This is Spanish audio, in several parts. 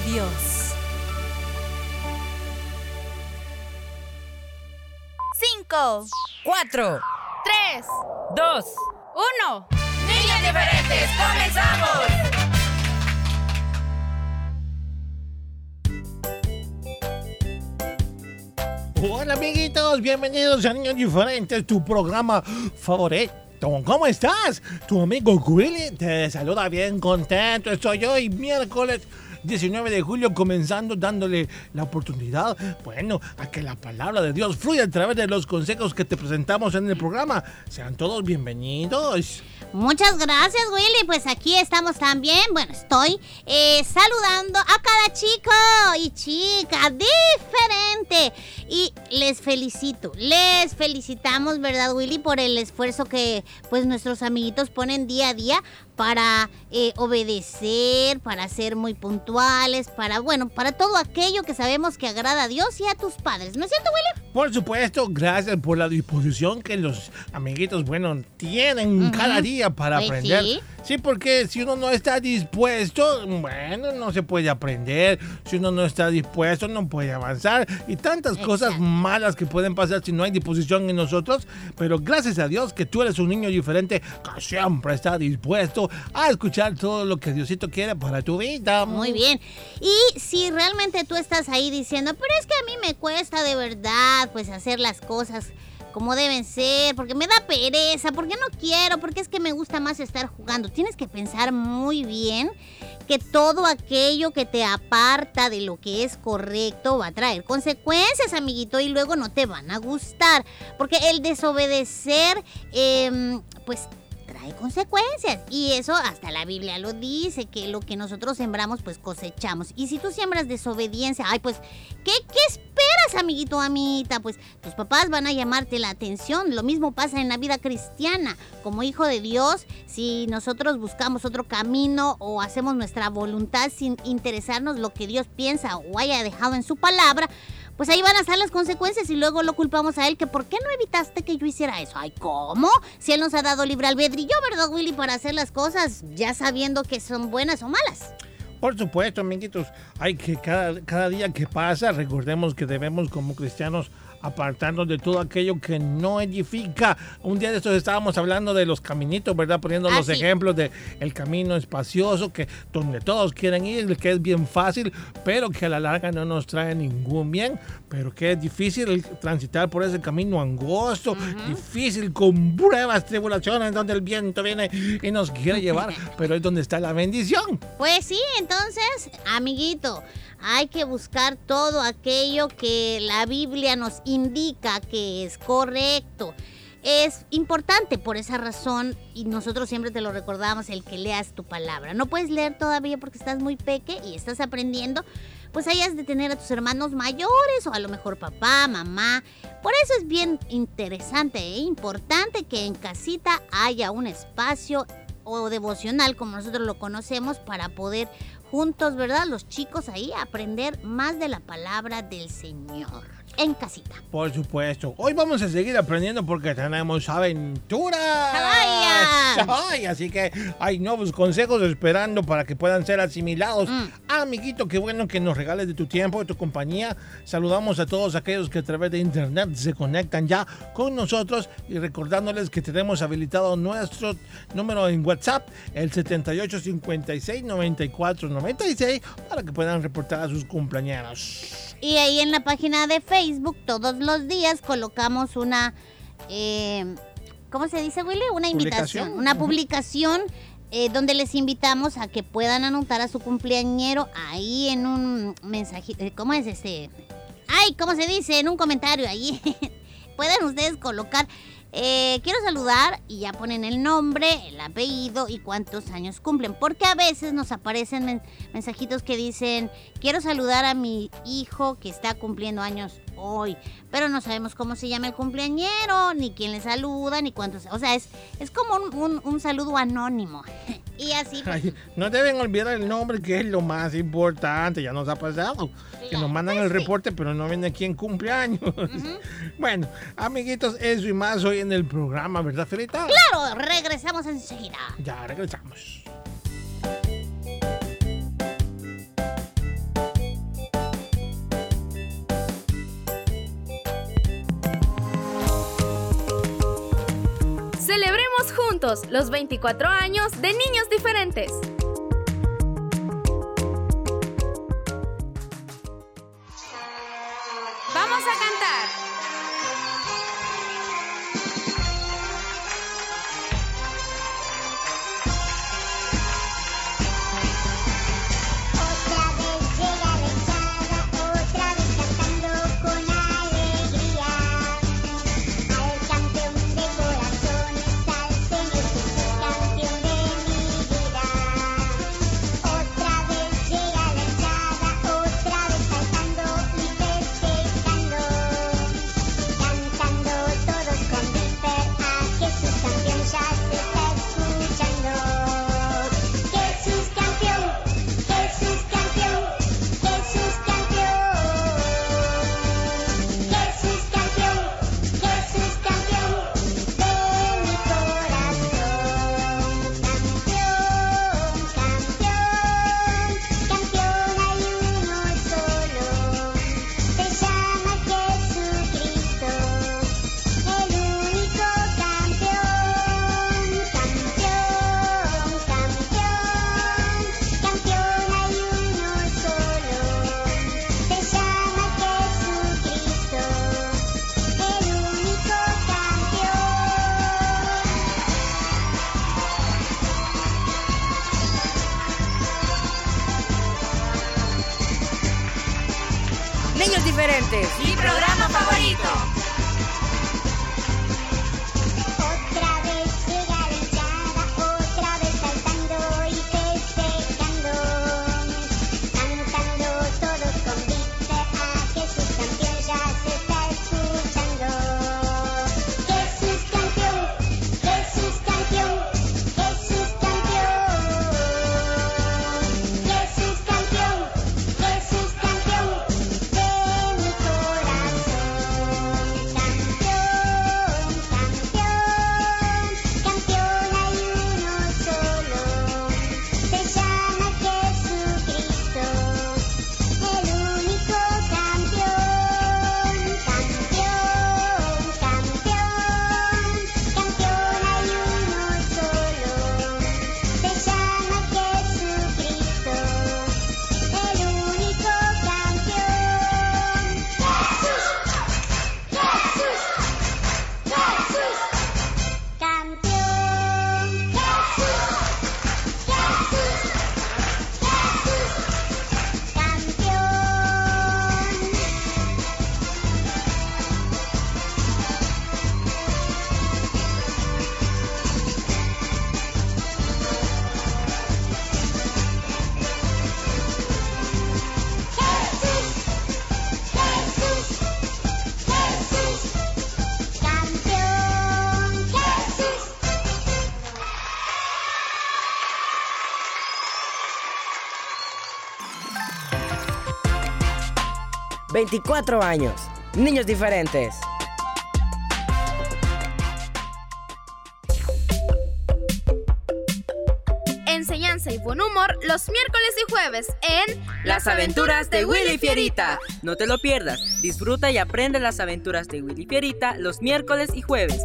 Dios. Cinco, Cuatro, tres, dos, uno. niños diferentes, comenzamos. Hola amiguitos, bienvenidos a Niños Diferentes, tu programa favorito. ¿Cómo estás? Tu amigo Willy te saluda bien contento. Estoy hoy miércoles 19 de julio comenzando dándole la oportunidad, bueno, a que la palabra de Dios fluya a través de los consejos que te presentamos en el programa. Sean todos bienvenidos. Muchas gracias, Willy. Pues aquí estamos también. Bueno, estoy eh, saludando a cada chico y chica diferente. Y les felicito, les felicitamos, ¿verdad, Willy? Por el esfuerzo que pues nuestros amiguitos ponen día a día para eh, obedecer, para ser muy puntuales, para, bueno, para todo aquello que sabemos que agrada a Dios y a tus padres. ¿No es cierto, Willy? Por supuesto, gracias por la disposición que los amiguitos, bueno, tienen cada día para Pues aprender. sí. Sí, porque si uno no está dispuesto, bueno, no se puede aprender. Si uno no está dispuesto, no puede avanzar. Y tantas cosas malas que pueden pasar si no hay disposición en nosotros. Pero gracias a Dios que tú eres un niño diferente que siempre está dispuesto a escuchar todo lo que Diosito quiere para tu vida. Muy bien. Y si realmente tú estás ahí diciendo, pero es que a mí me cuesta de verdad, pues hacer las cosas como deben ser, porque me da pereza, porque no quiero, porque es que me gusta más estar jugando. Tienes que pensar muy bien que todo aquello que te aparta de lo que es correcto va a traer consecuencias, amiguito, y luego no te van a gustar. Porque el desobedecer, em, pues trae consecuencias. Y eso hasta la Biblia lo dice, que lo que nosotros sembramos, pues cosechamos. Y si tú siembras desobediencia, ay, pues, ¿qué, qué esperas, amiguito, amiguita? Pues tus papás van a llamarte la atención. Lo mismo pasa en la vida cristiana. Como hijo de Dios, si nosotros buscamos otro camino o hacemos nuestra voluntad sin interesarnos lo que Dios piensa o haya dejado en su palabra, pues ahí van a estar las consecuencias y luego lo culpamos a él que por qué no evitaste que yo hiciera eso. Ay, ¿cómo? Si él nos ha dado libre albedrío, ¿verdad, Willy? Para hacer las cosas ya sabiendo que son buenas o malas. Por supuesto, amiguitos, hay que cada, cada día que pasa, recordemos que debemos como cristianos apartarnos de todo aquello que no edifica. Un día de estos estábamos hablando de los caminitos, ¿verdad? Poniendo Ah, los sí. ejemplos de el camino espacioso, que donde todos quieren ir, que es bien fácil, pero que a la larga no nos trae ningún bien, pero que es difícil transitar por ese camino angosto, difícil, con pruebas, tribulaciones, donde el viento viene y nos quiere llevar, pero es donde está la bendición. Pues sí, entonces, amiguito, hay que buscar todo aquello que la Biblia nos indica que es correcto. Es importante por esa razón, y nosotros siempre te lo recordamos, el que leas tu palabra. No puedes leer todavía porque estás muy peque y estás aprendiendo, pues hayas de tener a tus hermanos mayores o a lo mejor papá, mamá. Por eso es bien interesante e importante que en casita haya un espacio o devocional, como nosotros lo conocemos, para poder juntos, ¿verdad? Los chicos ahí aprender más de la palabra del Señor en casita. Por supuesto. Hoy vamos a seguir aprendiendo porque tenemos aventuras. ¡Ay! Así que hay nuevos consejos esperando para que puedan ser asimilados. Mm. Amiguito, qué bueno que nos regales de tu tiempo, de tu compañía. Saludamos a todos aquellos que a través de internet se conectan ya con nosotros y recordándoles que tenemos habilitado nuestro número en WhatsApp, el 7856 9496, para que puedan reportar a sus cumpleaños. Y ahí en la página de Facebook todos los días colocamos una, eh, ¿cómo se dice, Willy? Una invitación, Publicación. una publicación eh, donde les invitamos a que puedan anotar a su cumpleañero ahí en un mensajito, eh, ¿cómo es este? Ay, ¿cómo se dice? En un comentario ahí. Pueden ustedes colocar, eh, quiero saludar y ya ponen el nombre, el apellido y cuántos años cumplen. Porque a veces nos aparecen men- mensajitos que dicen, quiero saludar a mi hijo que está cumpliendo años hoy. Pero no sabemos cómo se llama el cumpleañero, ni quién le saluda, ni cuántos. O sea, es, es como un, un- un saludo anónimo. y así, pues, Ay, no deben olvidar el nombre, que es lo más importante. Ya nos ha pasado. Que nos mandan el reporte, pero no viene quién cumpleaños. bueno, amiguitos, eso y más hoy en el programa, ¿verdad, Felita? claro, regresamos enseguida. Ya regresamos. Los 24 años de Niños Diferentes. 24 años. Niños diferentes. Enseñanza y buen humor los miércoles y jueves en Las aventuras de Willy Fierita. No te lo pierdas. Disfruta y aprende las aventuras de Willy Fierita los miércoles y jueves.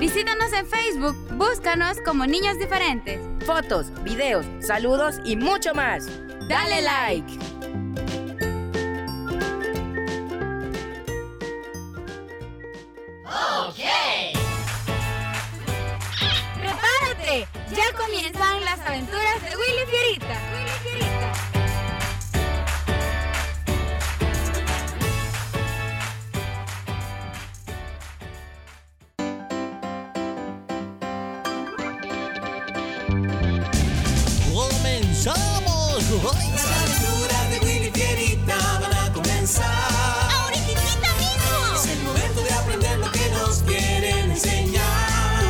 Visítanos en Facebook, búscanos como Niños Diferentes. Fotos, videos, saludos y mucho más. Dale like. ¡Prepárate! Ya comienzan las aventuras de. Willy Fierita. ¡Comenzamos! Las aventuras de Willy Fierita van a comenzar. ¡Ahorita mismo! Es el momento de aprender lo que nos quieren enseñar.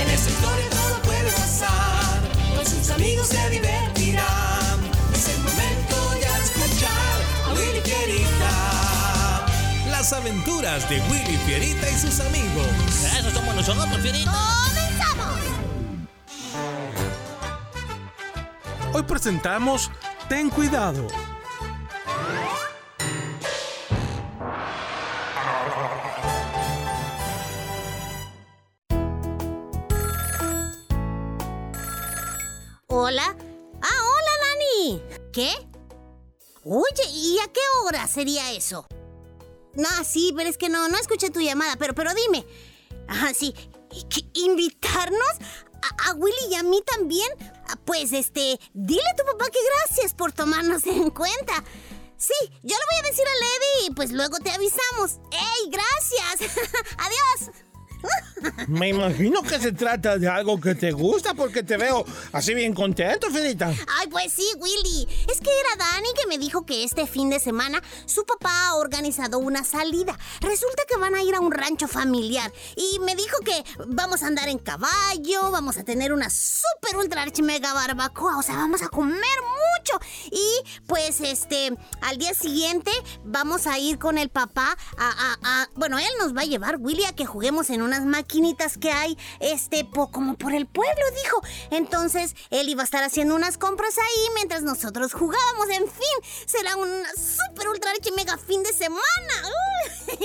En esta historia todo puede pasar. Con sus amigos se divertirán. Es el momento de escuchar a Willy Fierita. Las aventuras de Willy Fierita y sus amigos. Eso somos nosotros, Fierita. ¡Comenzamos! Hoy presentamos Ten cuidado. ¿Hola? Ah, hola, Dani. ¿Qué? Oye, ¿y a qué hora sería eso? No, sí, pero es que no, no escuché tu llamada, pero, pero dime. Ah, sí. ¿y qué, ¿Invitarnos? ¿A, a Willy y a mí también? Pues, este, dile a tu papá que gracias por tomarnos en cuenta. Sí, yo le voy a decir a Lady y pues luego te avisamos. ¡Ey, gracias! ¡Adiós! Me imagino que se trata de algo que te gusta porque te veo así bien contento, Fierita. Ay, pues sí, Willy. Es que era Dani que me dijo que este fin de semana su papá ha organizado una salida. Resulta que van a ir a un rancho familiar. Y me dijo que vamos a andar en caballo, vamos a tener una super ultra archi mega barbacoa. O sea, vamos a comer mucho. Y pues este, al día siguiente vamos a ir con el papá a, a- a- bueno, él nos va a llevar, Willy, a que juguemos en unas maquinitas que hay, este, po- como por el pueblo, dijo. Entonces, él iba a estar haciendo unas compras ahí mientras nosotros jugábamos. En fin, será un super ultra archi mega fin de semana.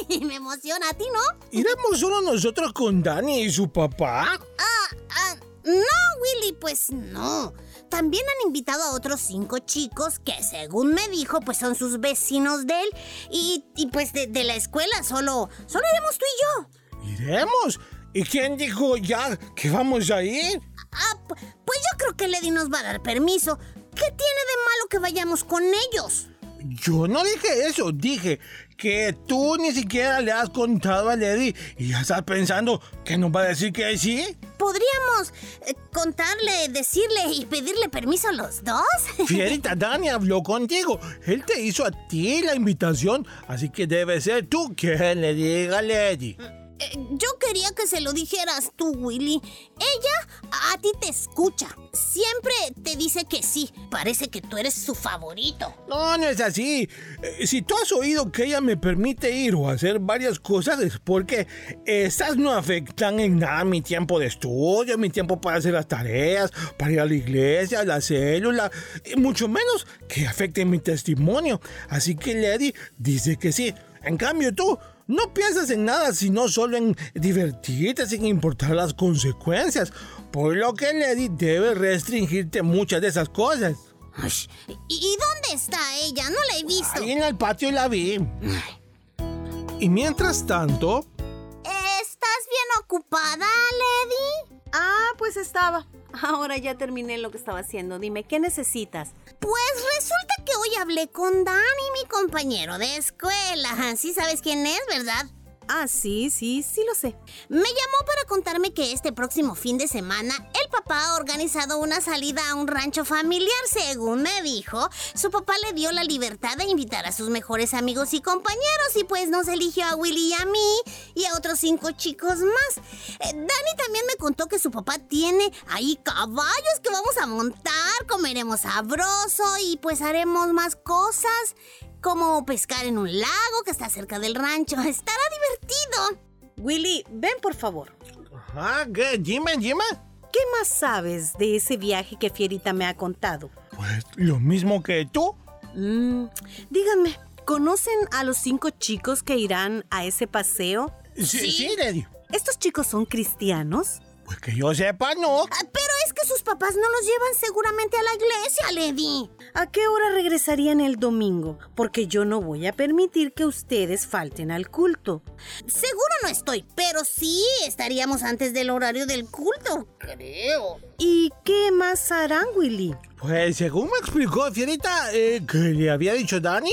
Uy, me emociona a ti, ¿no? ¿Iremos solo nosotros con Dani y su papá? Ah, ah, no, Willy, pues no. También han invitado a otros cinco chicos que, según me dijo, pues son sus vecinos de él. Y, y, pues de, de la escuela solo, solo iremos tú y yo. ¿Iremos? ¿Y quién dijo ya que vamos a ir? Ah, pu- pues yo creo que Lady nos va a dar permiso. ¿Qué tiene de malo que vayamos con ellos? Yo no dije eso, dije que tú ni siquiera le has contado a Lady y ya estás pensando que nos va a decir que sí. ¿Podríamos eh, contarle, decirle y pedirle permiso a los dos? Fierita, Dani habló contigo. Él te hizo a ti la invitación, así que debe ser tú quien le diga a Lady. Eh, yo quería que se lo dijeras tú, Willy. Ella a ti te escucha. Siempre te dice que sí. Parece que tú eres su favorito. No, no es así. Eh, si tú has oído que ella me permite ir o hacer varias cosas es porque esas no afectan en nada mi tiempo de estudio, mi tiempo para hacer las tareas, para ir a la iglesia, a la célula, y mucho menos que afecten mi testimonio. Así que Lady dice que sí. En cambio tú no piensas en nada sino solo en divertirte sin importar las consecuencias. Por lo que Lady debe restringirte muchas de esas cosas. Ay, ¿Y, y dónde está ella? No la he visto. Ahí en el patio la vi. Y mientras tanto, ¿Estás bien ocupada, Lady? Ah, pues estaba. Ahora ya terminé lo que estaba haciendo. Dime, ¿qué necesitas? Pues resulta que hoy hablé con Dani, mi compañero de escuela. Sí sabes quién es, ¿verdad? Ah, sí, sí, sí lo sé. Me llamó para contarme que este próximo fin de semana el papá ha organizado una salida a un rancho familiar. Según me dijo, su papá le dio la libertad de invitar a sus mejores amigos y compañeros y pues nos eligió a Willy y a mí y a otros cinco chicos más. Eh, Dani también me contó que su papá tiene ahí caballos que vamos a montar, comeremos sabroso y pues haremos más cosas como pescar en un lago que está cerca del rancho. Estará divertido. Willy, ven por favor. Ah, ¿qué? Dime, dime. ¿Qué más sabes de ese viaje que Fierita me ha contado? Pues lo mismo que tú. Mm, díganme, ¿conocen a los cinco chicos que irán a ese paseo? Sí, sí, Lady. ¿Estos chicos son cristianos? Pues que yo sepa, no. Ah, Pero es que sus papás no los llevan seguramente a la iglesia, Lady. ¿A qué hora regresarían el domingo? Porque yo no voy a permitir que ustedes falten al culto. Seguro no estoy, pero sí estaríamos antes del horario del culto, creo. ¿Y qué más harán, Willy? Pues según me explicó Fierita, eh, que le había dicho Dani,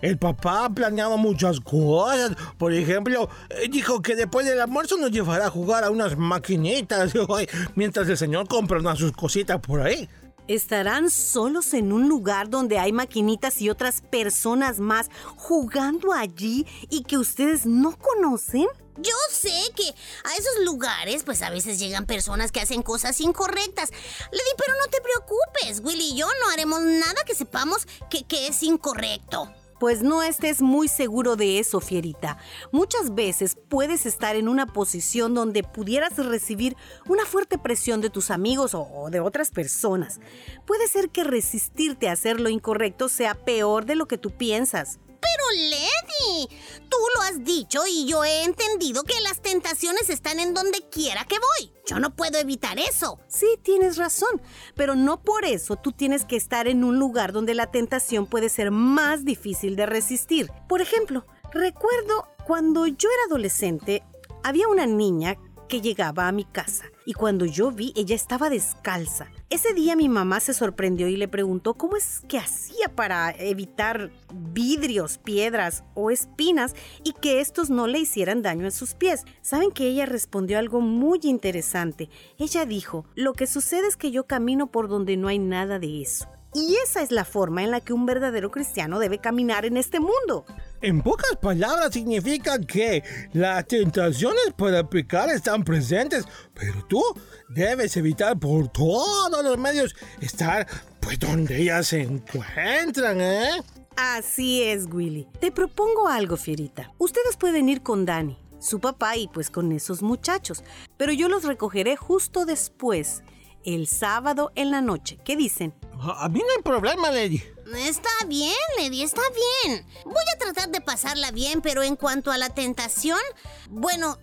el papá ha planeado muchas cosas. Por ejemplo, eh, dijo que después del almuerzo nos llevará a jugar a unas maquinitas mientras el señor compra unas sus cositas por ahí. ¿Estarán solos en un lugar donde hay maquinitas y otras personas más jugando allí y que ustedes no conocen? Yo sé que a esos lugares, pues a veces llegan personas que hacen cosas incorrectas. Lady, pero no te preocupes, Willy y yo no haremos nada que sepamos que, es incorrecto. Pues no estés muy seguro de eso, Fierita. Muchas veces puedes estar en una posición donde pudieras recibir una fuerte presión de tus amigos o de otras personas. Puede ser que resistirte a hacer lo incorrecto sea peor de lo que tú piensas. Pero Lady, tú lo has dicho y yo he entendido que las tentaciones están en donde quiera que voy. Yo no puedo evitar eso. Sí, tienes razón, pero no por eso tú tienes que estar en un lugar donde la tentación puede ser más difícil de resistir. Por ejemplo, recuerdo cuando yo era adolescente, había una niña que llegaba a mi casa y cuando yo vi ella estaba descalza. Ese día mi mamá se sorprendió y le preguntó cómo es que hacía para evitar vidrios, piedras o espinas y que estos no le hicieran daño en sus pies. ¿Saben que ella respondió algo muy interesante? Ella dijo, lo que sucede es que yo camino por donde no hay nada de eso. Y esa es la forma en la que un verdadero cristiano debe caminar en este mundo. En pocas palabras significa que las tentaciones para pecar están presentes, pero tú debes evitar por todos los medios estar pues donde ellas se encuentran, ¿eh? Así es, Willy. Te propongo algo, Fierita. Ustedes pueden ir con Dani, su papá y pues con esos muchachos, pero yo los recogeré justo después, el sábado en la noche. ¿Qué dicen? A a mí no hay problema, Lady. Está bien, Lady, está bien. Voy a tratar de pasarla bien, pero en cuanto a la tentación, bueno,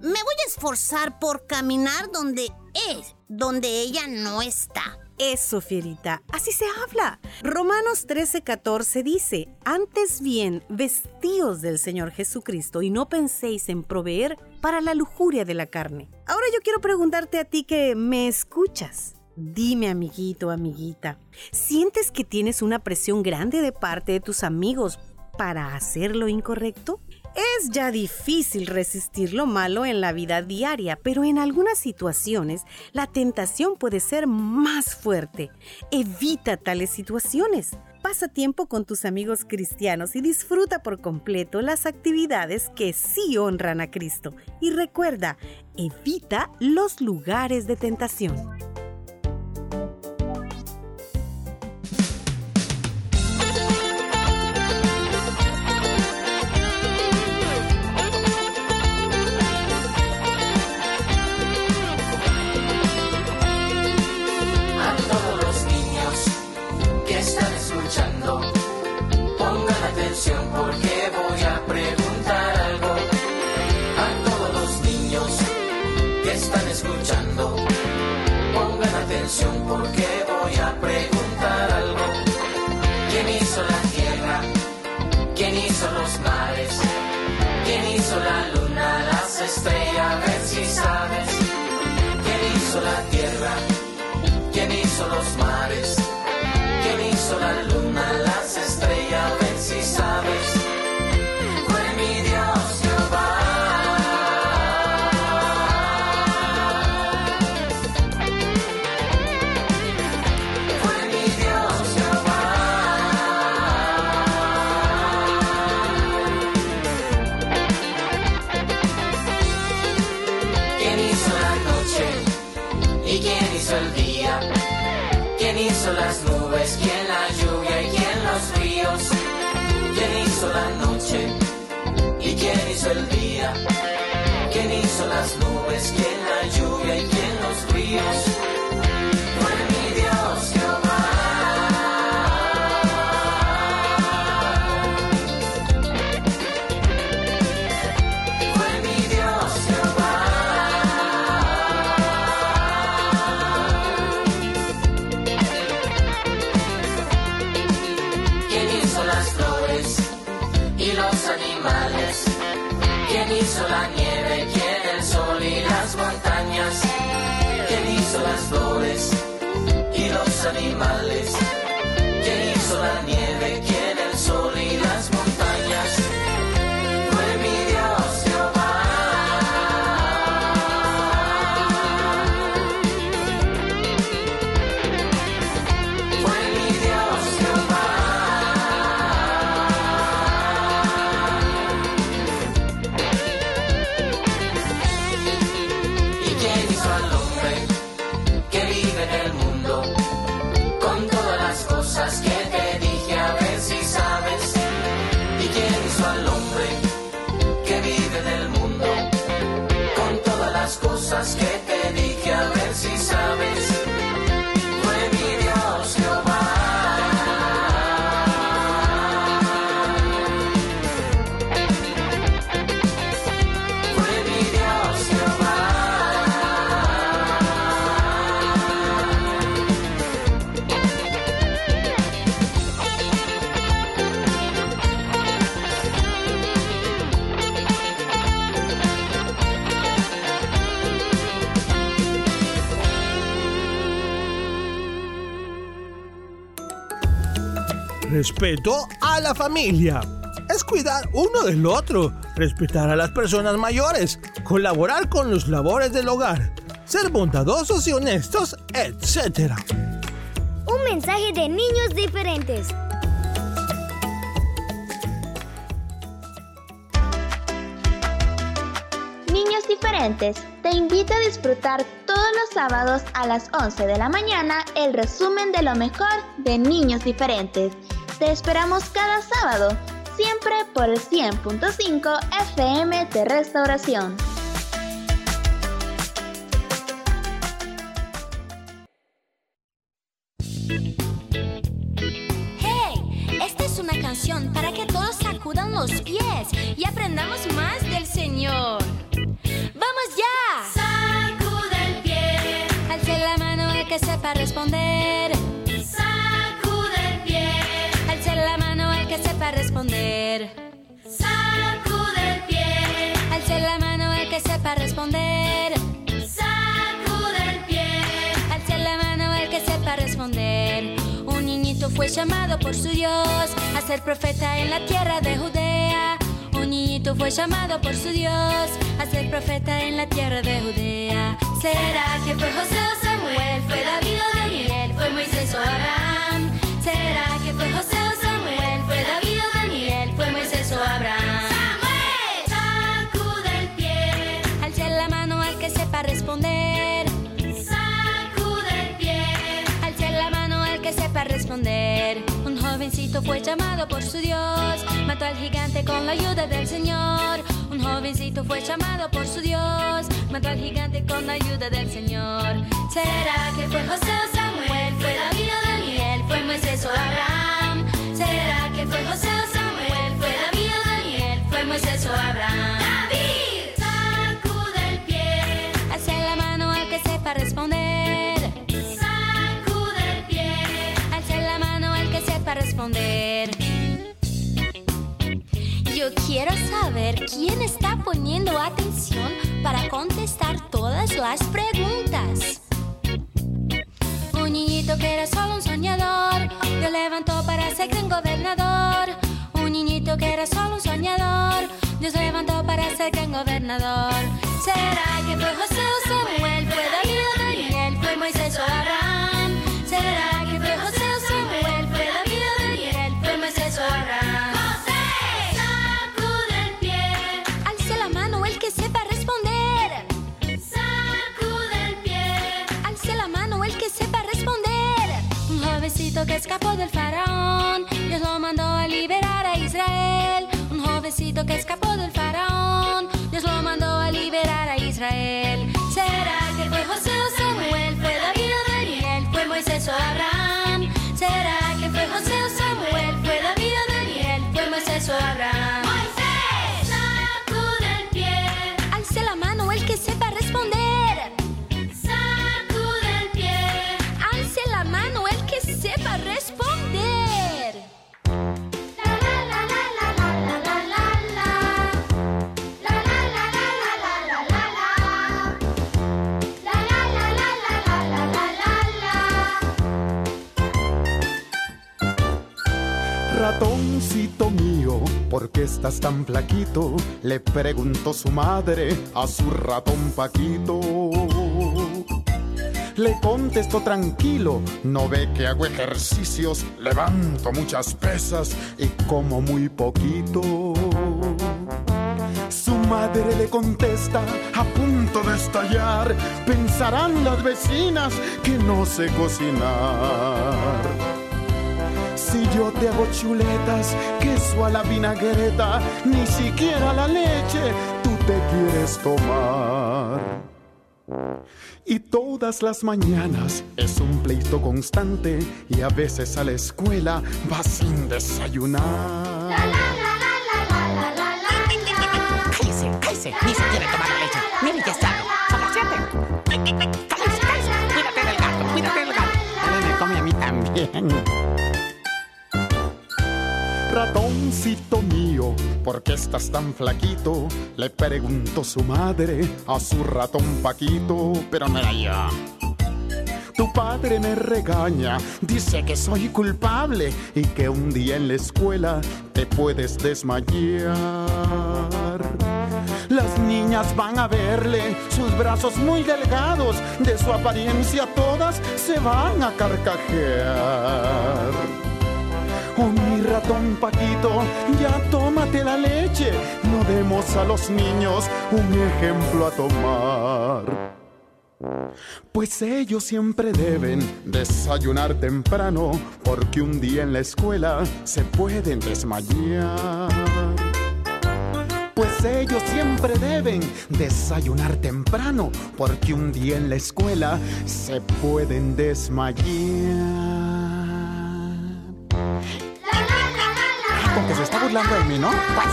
me voy a esforzar por caminar donde es, donde ella no está. Eso, Fierita, así se habla. Romanos 13:14 dice, antes bien, vestíos del Señor Jesucristo y no penséis en proveer para la lujuria de la carne. Ahora yo quiero preguntarte a ti que me escuchas. Dime, amiguito, amiguita, ¿sientes que tienes una presión grande de parte de tus amigos para hacer lo incorrecto? Es ya difícil resistir lo malo en la vida diaria, pero en algunas situaciones la tentación puede ser más fuerte. Evita tales situaciones. Pasa tiempo con tus amigos cristianos y disfruta por completo las actividades que sí honran a Cristo. Y recuerda, evita los lugares de tentación. ¿Quién hizo las nubes? ¿Quién la lluvia y quién los ríos? Fue mi Dios Jehová. Fue mi Dios Jehová. ¿Quién hizo las flores y los animales? ¿Quién hizo la nieve? ¿Quién el sol y las montañas? ¿Quién hizo las flores y los animales? ¿Quién hizo la nieve? Respeto a la familia. Es cuidar uno del otro, respetar a las personas mayores, colaborar con los labores del hogar, ser bondadosos y honestos, etc. Un mensaje de niños diferentes. Niños diferentes, te invito a disfrutar todos los sábados a las 11 de la mañana el resumen de lo mejor de Niños diferentes. Te esperamos cada sábado, siempre por el 100.5 FM de Restauración. ¡Hey! Esta es una canción para que todos sacudan los pies y aprendamos más del Señor. Fue llamado por su Dios a ser profeta en la tierra de Judea. Un niñito fue llamado por su Dios a ser profeta en la tierra de Judea. ¿Será que fue José o Samuel? ¿Fue David o Daniel? ¿Fue Moisés o Abraham? ¿Será que fue José o Samuel? ¿Fue David o Daniel? ¿Fue Moisés o Abraham? ¡Samuel! Sacude el pie. Alce la mano al que sepa responder. Un jovencito fue llamado por su Dios, mató al gigante con la ayuda del Señor. Un jovencito fue llamado por su Dios, mató al gigante con la ayuda del Señor. ¿Será que fue José o Samuel? ¿Fue David o Daniel? ¿Fue Moisés o Abraham? ¿Será que fue José o Samuel? ¿Fue David o Daniel? ¿Fue Moisés o Abraham? Yo quiero saber quién está poniendo atención para contestar todas las preguntas. Un niñito que era solo un soñador, Dios levantó para ser gran gobernador. Un niñito que era solo un soñador, Dios levantó para ser gran gobernador. ¿Será que fue José o Samuel? ¿Fue David o Daniel? ¿Fue Moisés o Abraham? escapó del faraón, Dios lo mandó a liberar a Israel. Un jovencito que escapó del faraón, Dios lo mandó a liberar a Israel. ¿Será que fue José o Samuel? ¿Fue David o Daniel? ¿Fue Moisés o Abraham? Estás tan flaquito? Le preguntó su madre a su ratón Paquito. Le contestó tranquilo, no ve que hago ejercicios, levanto muchas pesas y como muy poquito. Su madre le contesta, a punto de estallar, pensarán las vecinas que no sé cocinar. Si yo te hago chuletas, queso a la vinagreta, ni siquiera la leche tú te quieres tomar. Y todas las mañanas es un pleito constante y a veces a la escuela vas sin desayunar. Cállese, cállese, ni se quiere tomar la leche. Mire, ya está. Son las siete. Cállese, cállese. Cuídate del gato, cuídate del gato. Él me come a mí también. Ratoncito mío, ¿por qué estás tan flaquito? Le preguntó su madre a su ratón Paquito, pero era yo. Tu padre me regaña, dice que soy culpable y que un día en la escuela te puedes desmayar. Las niñas van a verle sus brazos muy delgados, de su apariencia todas se van a carcajear. Oh, mi ratón Paquito, ya tómate la leche. No demos a los niños un ejemplo a tomar. Pues ellos siempre deben desayunar temprano, porque un día en la escuela se pueden desmayar. Pues ellos siempre deben desayunar temprano, porque un día en la escuela se pueden desmayar. Con que se está burlando de mí, ¿no? Pues,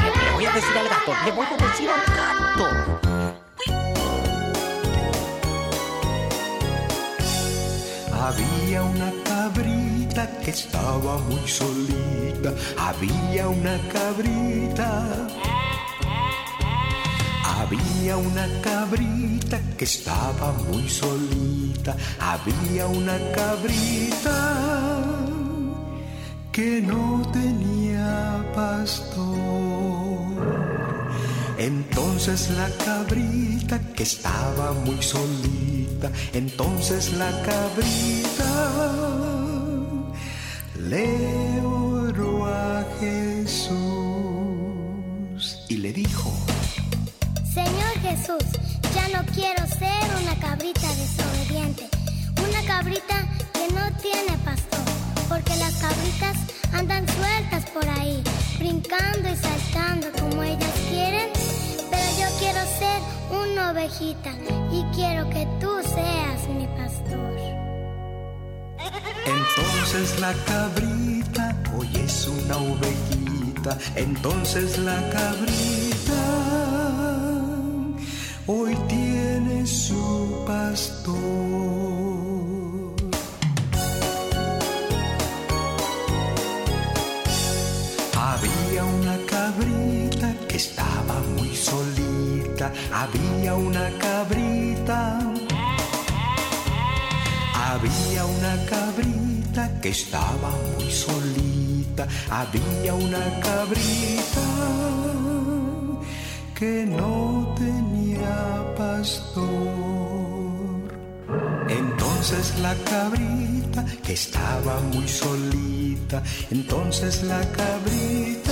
Le voy a decir al gato, le voy a decir al gato. Había una cabrita que estaba muy solita. Había una cabrita. Había una cabrita que estaba muy solita. Había una cabrita que no tenía pastor. Entonces la cabrita que estaba muy solita, entonces la cabrita le oró a Jesús y le dijo, Señor Jesús, ya no quiero ser una cabrita desobediente, ovejita y quiero que tú seas mi pastor. Entonces la cabrita hoy es una ovejita. Entonces la cabrita hoy tiene su pastor. Había una cabrita. Había una cabrita que estaba muy solita. Había una cabrita que no tenía pastor. Entonces la cabrita que estaba muy solita. Entonces la cabrita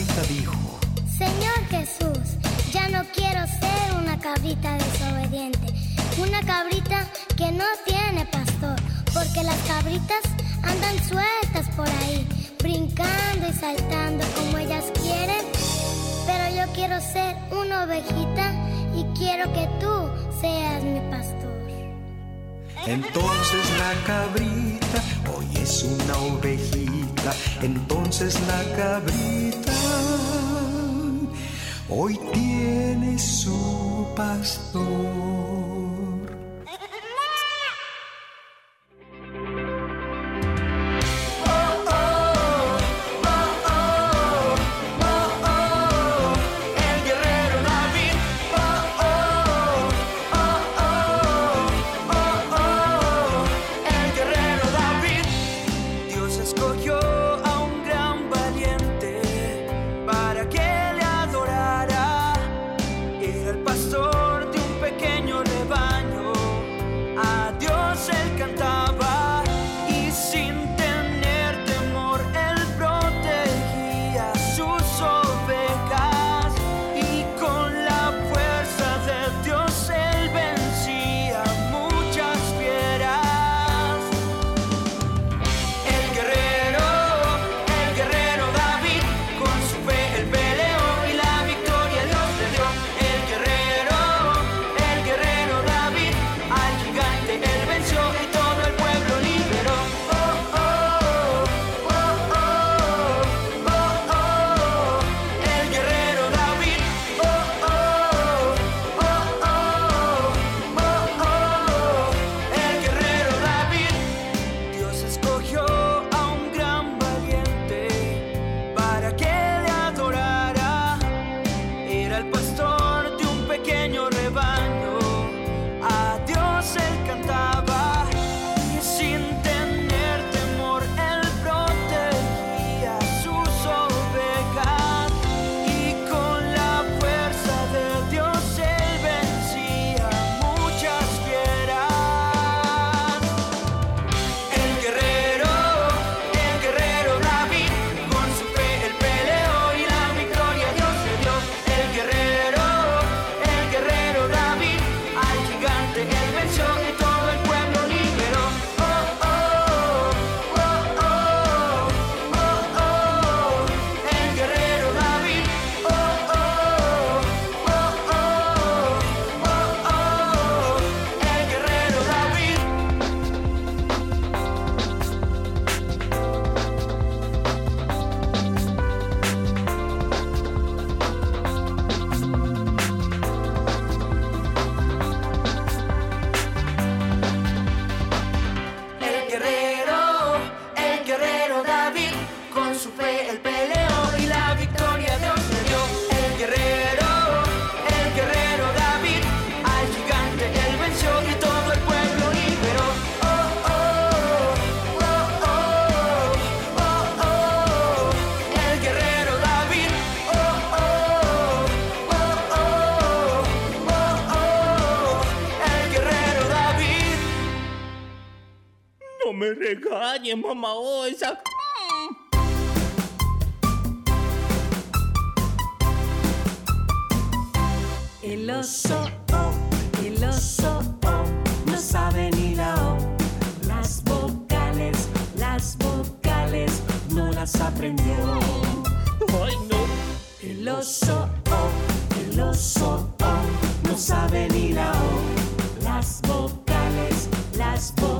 cabrita dijo, Señor Jesús, ya no quiero ser una cabrita desobediente, una cabrita que no cabritas andan sueltas por ahí, brincando y saltando como ellas quieren. Pero yo quiero ser una ovejita y quiero que tú seas mi pastor. Entonces la cabrita hoy es una ovejita. Entonces la cabrita hoy tiene su pastor. Me regañes, mamá Osa. El oso, oh, el oso, oh, no sabe ni la O. Las vocales, las vocales, no las aprendió. Ay, no. El oso, oh, el oso, oh, no sabe ni la O. Las vocales, las vocales,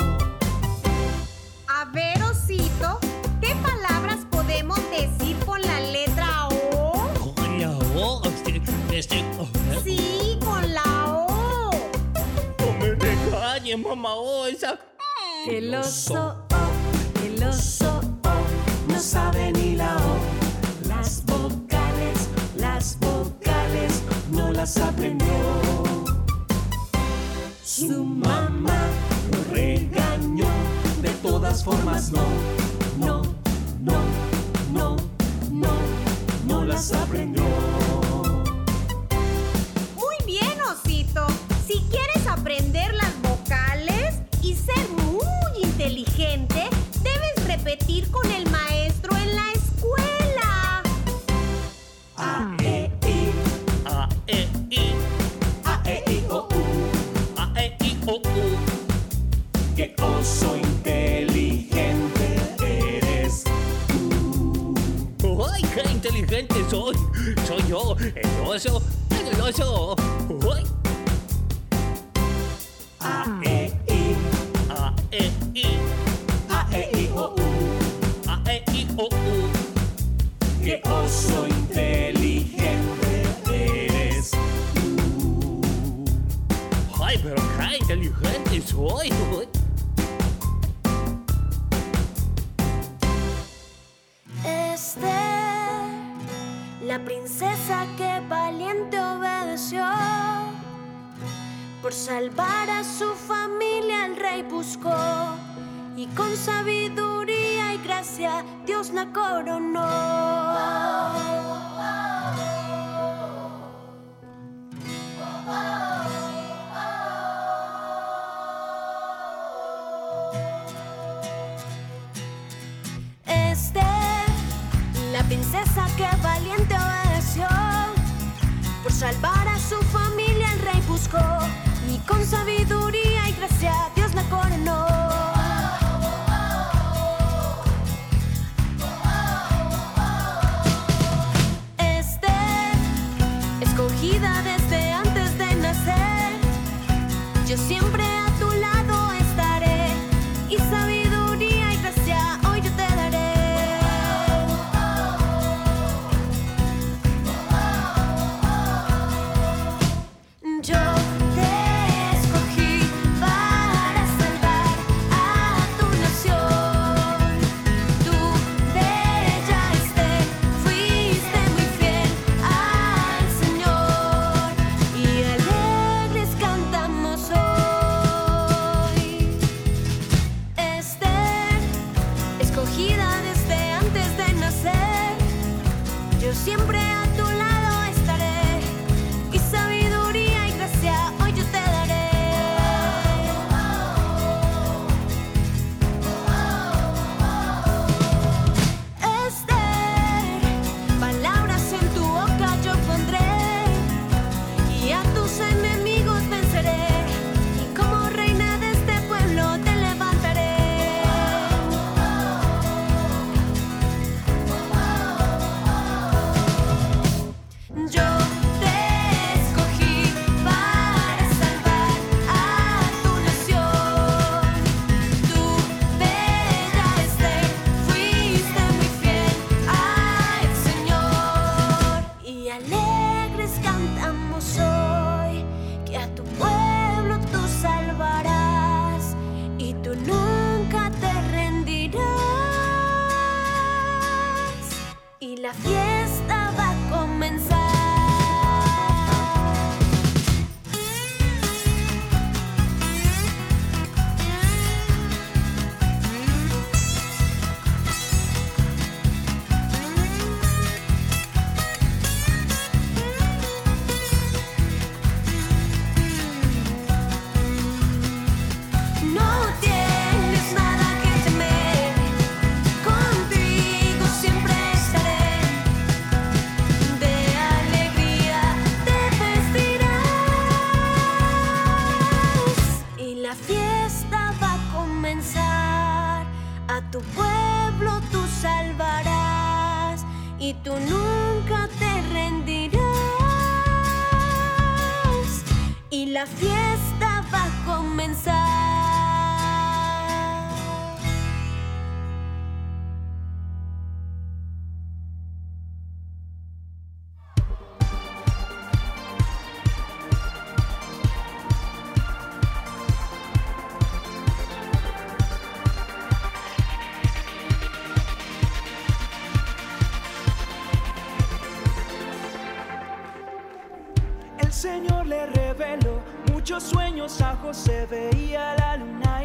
Podemos decir con la letra O? Con la O, este, este, oh, ¿eh? Sí, con la O. No me regañes, mamá Osa. El oso, oh, el oso, oh, no sabe ni la O. Las vocales, las vocales, no las aprendió. Su mamá lo regañó, de todas formas no, no, no, no, no, no las aprendió. Muy bien, Osito. Si quieres aprender las vocales y ser muy inteligente oso, el oso. Uy. A, E, I. A, E, I. A, E, I, O, U. A, E, I, O, U. Qué oso inteligente eres tú. Ay, pero qué inteligente soy. Uy. Este, la princesa que valiente obedeció. Por salvar a su familia el rey buscó y con sabiduría y gracia Dios la coronó. Este, la princesa que valió su familia el rey buscó y con sabiduría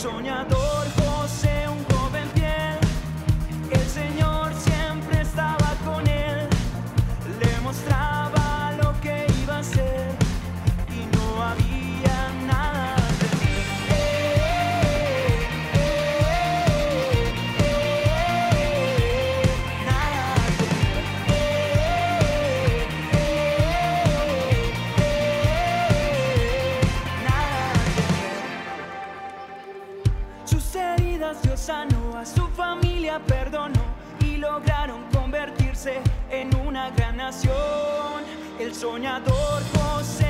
Soñador nación. El soñador José,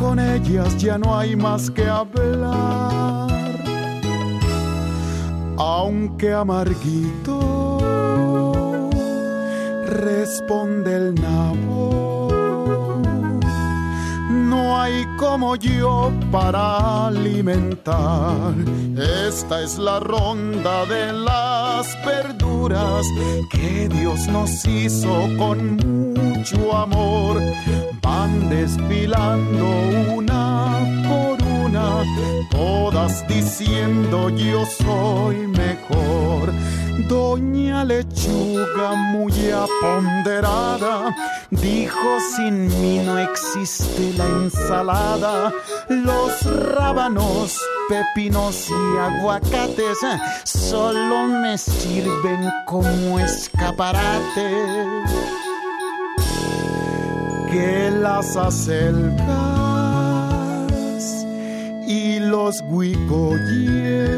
con ellas ya no hay más que hablar. Aunque amarguito responde el nabo, no hay como yo para alimentar. Esta es la ronda de las verduras que Dios nos hizo con mucho amor. Van desfilando una por una, todas diciendo yo soy mejor. Doña Lechuga muy aponderada dijo sin mí no existe la ensalada. Los rábanos, pepinos y aguacates solo me sirven como escaparate. Que las acelgas y los huicoyes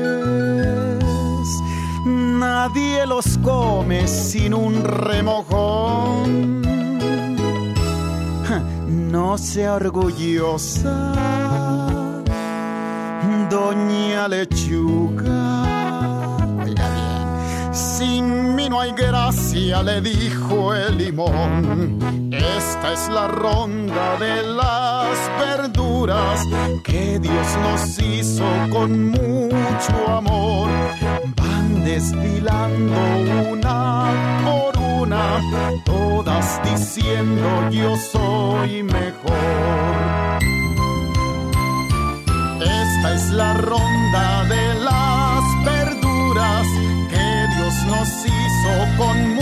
nadie los come sin un remojón. No sea orgullosa, doña lechuga. Sin mí no hay gracia, le dijo el limón. Esta es la ronda de las verduras que Dios nos hizo con mucho amor. Van desfilando una por una, todas diciendo yo soy mejor. Esta es la ronda de las nos hizo con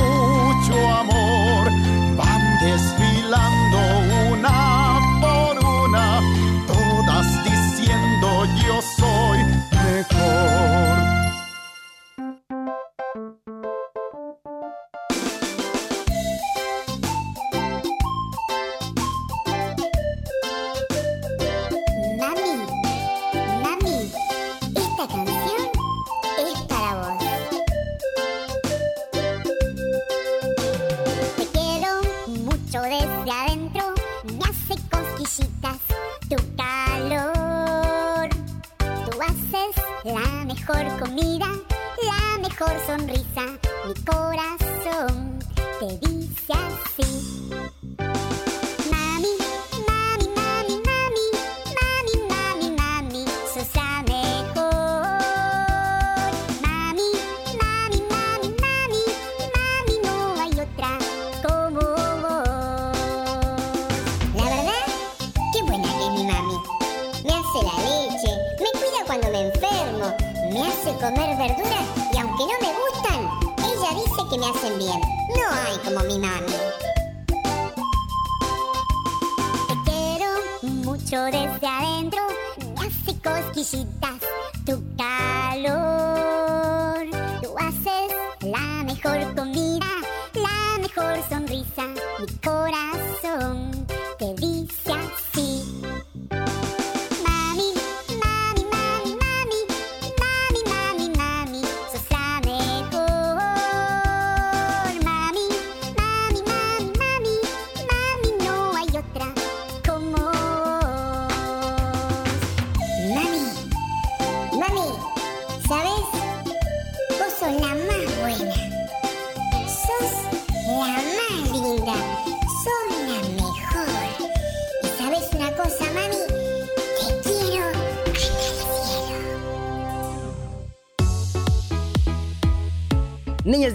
cosquillitas tu calor. Tú haces la mejor comida, la mejor sonrisa,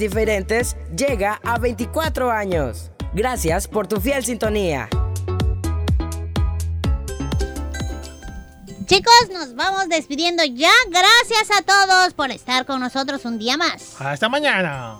Diferentes llega a 24 años. Gracias por tu fiel sintonía. Chicos, nos vamos despidiendo ya. Gracias a todos por estar con nosotros un día más. Hasta mañana.